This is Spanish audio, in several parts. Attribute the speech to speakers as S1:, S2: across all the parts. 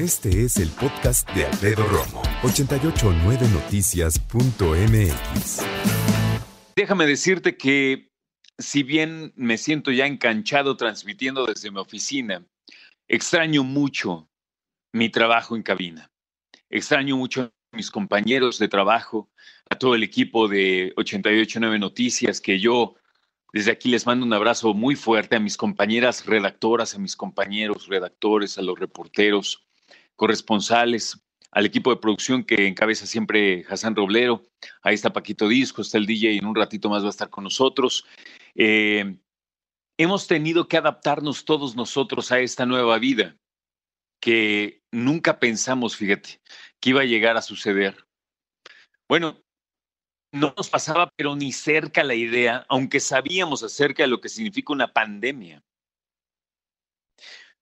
S1: Este es el podcast de Alfredo Romo, 889noticias.mx.
S2: Déjame decirte que si bien me siento ya enganchado transmitiendo desde mi oficina, extraño mucho mi trabajo en cabina. Extraño mucho a mis compañeros de trabajo, a todo el equipo de 889 Noticias que yo desde aquí les mando un abrazo muy fuerte a mis compañeras redactoras, a mis compañeros redactores, a los reporteros, corresponsales, al equipo de producción que encabeza siempre Hassan Roblero. Ahí está Paquito Disco, está el DJ, en un ratito más va a estar con nosotros. Eh, hemos tenido que adaptarnos todos nosotros a esta nueva vida que nunca pensamos, fíjate, que iba a llegar a suceder. Bueno, no nos pasaba, pero ni cerca la idea, aunque sabíamos acerca de lo que significa una pandemia.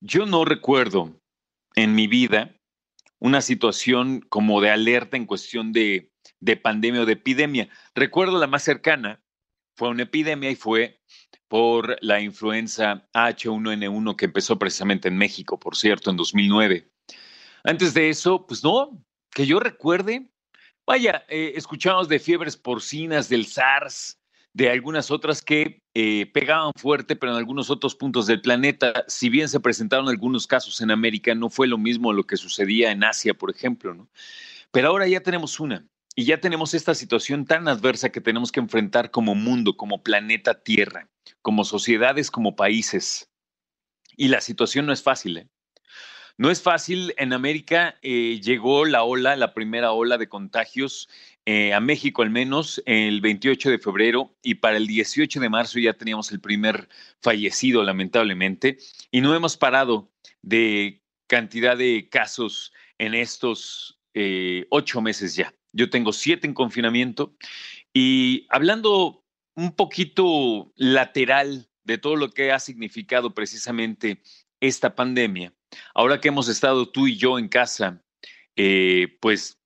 S2: Yo no recuerdo en mi vida una situación como de alerta en cuestión de, de pandemia o de epidemia. Recuerdo la más cercana, fue una epidemia y fue por la influenza H1N1 que empezó precisamente en México, por cierto, en 2009. Antes de eso, pues no, que yo recuerde, Vaya, eh, escuchamos de fiebres porcinas, del SARS, de algunas otras que eh, pegaban fuerte, pero en algunos otros puntos del planeta, si bien se presentaron algunos casos en América, no fue lo mismo lo que sucedía en Asia, por ejemplo, ¿no? Pero ahora ya tenemos una, y ya tenemos esta situación tan adversa que tenemos que enfrentar como mundo, como planeta Tierra, como sociedades, como países. Y la situación no es fácil, ¿eh? No es fácil. En América eh, llegó la ola, la primera ola de contagios eh, a México al menos el 28 de febrero y para el 18 de marzo ya teníamos el primer fallecido lamentablemente y no hemos parado de cantidad de casos en estos eh, ocho meses ya. Yo tengo siete en confinamiento y hablando un poquito lateral de todo lo que ha significado precisamente esta pandemia, Ahora que hemos estado tú y yo en casa, eh, pues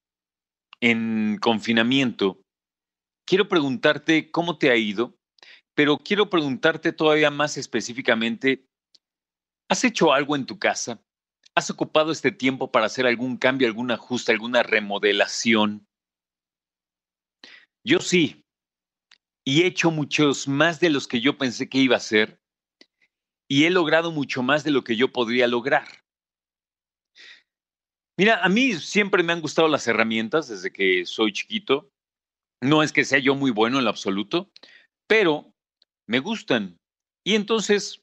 S2: en confinamiento, quiero preguntarte cómo te ha ido, pero quiero preguntarte todavía más específicamente, ¿has hecho algo en tu casa? ¿Has ocupado este tiempo para hacer algún cambio, algún ajuste, alguna remodelación? Yo sí, y he hecho muchos más de los que yo pensé que iba a hacer, y he logrado mucho más de lo que yo podría lograr. Mira, a mí siempre me han gustado las herramientas desde que soy chiquito. No es que sea yo muy bueno en lo absoluto, pero me gustan. Y entonces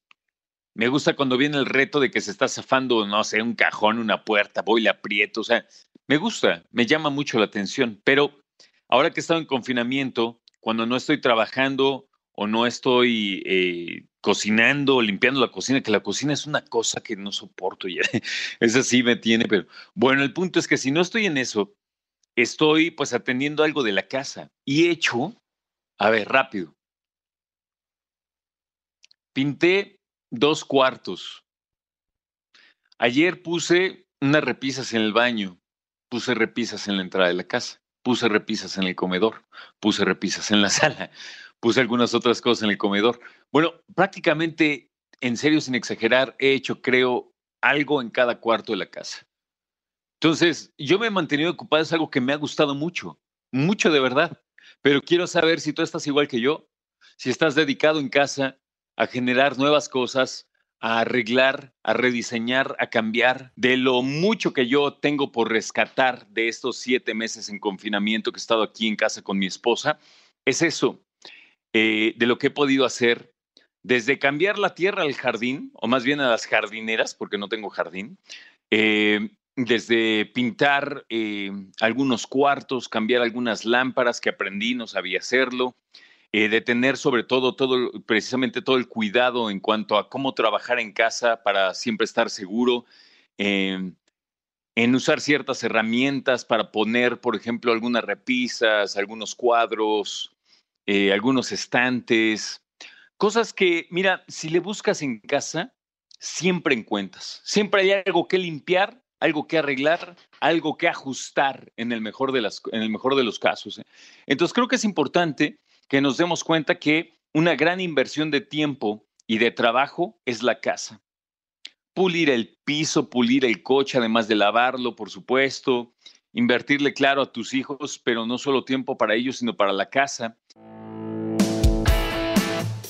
S2: me gusta cuando viene el reto de que se está zafando, no sé, un cajón, una puerta, voy, le aprieto. O sea, me gusta, me llama mucho la atención. Pero ahora que he estado en confinamiento, cuando no estoy trabajando o no estoy eh, cocinando, limpiando la cocina, que la cocina es una cosa que no soporto ya. Esa sí me tiene, pero bueno, el punto es que si no estoy en eso, estoy pues atendiendo algo de la casa y he hecho, a ver, rápido. Pinté dos cuartos. Ayer puse unas repisas en el baño, puse repisas en la entrada de la casa, puse repisas en el comedor, puse repisas en la sala, puse algunas otras cosas en el comedor. Bueno, prácticamente, en serio, sin exagerar, he hecho, creo, algo en cada cuarto de la casa. Entonces, yo me he mantenido ocupado, es algo que me ha gustado mucho, mucho de verdad. Pero quiero saber si tú estás igual que yo, si estás dedicado en casa a generar nuevas cosas, a arreglar, a rediseñar, a cambiar de lo mucho que yo tengo por rescatar de estos siete meses en confinamiento que he estado aquí en casa con mi esposa. Es eso, eh, de lo que he podido hacer desde cambiar la tierra al jardín, o más bien a las jardineras, porque no tengo jardín, eh, desde pintar eh, algunos cuartos, cambiar algunas lámparas que aprendí, no sabía hacerlo, de tener sobre todo, todo, precisamente todo el cuidado en cuanto a cómo trabajar en casa para siempre estar seguro, en usar ciertas herramientas para poner, por ejemplo, algunas repisas, algunos cuadros, eh, algunos estantes, cosas que, mira, si le buscas en casa, siempre encuentras. Siempre hay algo que limpiar, algo que arreglar, algo que ajustar en el mejor de, las, en el mejor de los casos. ¿eh? Entonces creo que es importante que nos demos cuenta que una gran inversión de tiempo y de trabajo es la casa. pulir el piso, pulir el coche, además de lavarlo, por supuesto, invertirle claro a tus hijos, pero no solo tiempo para ellos, sino para la casa.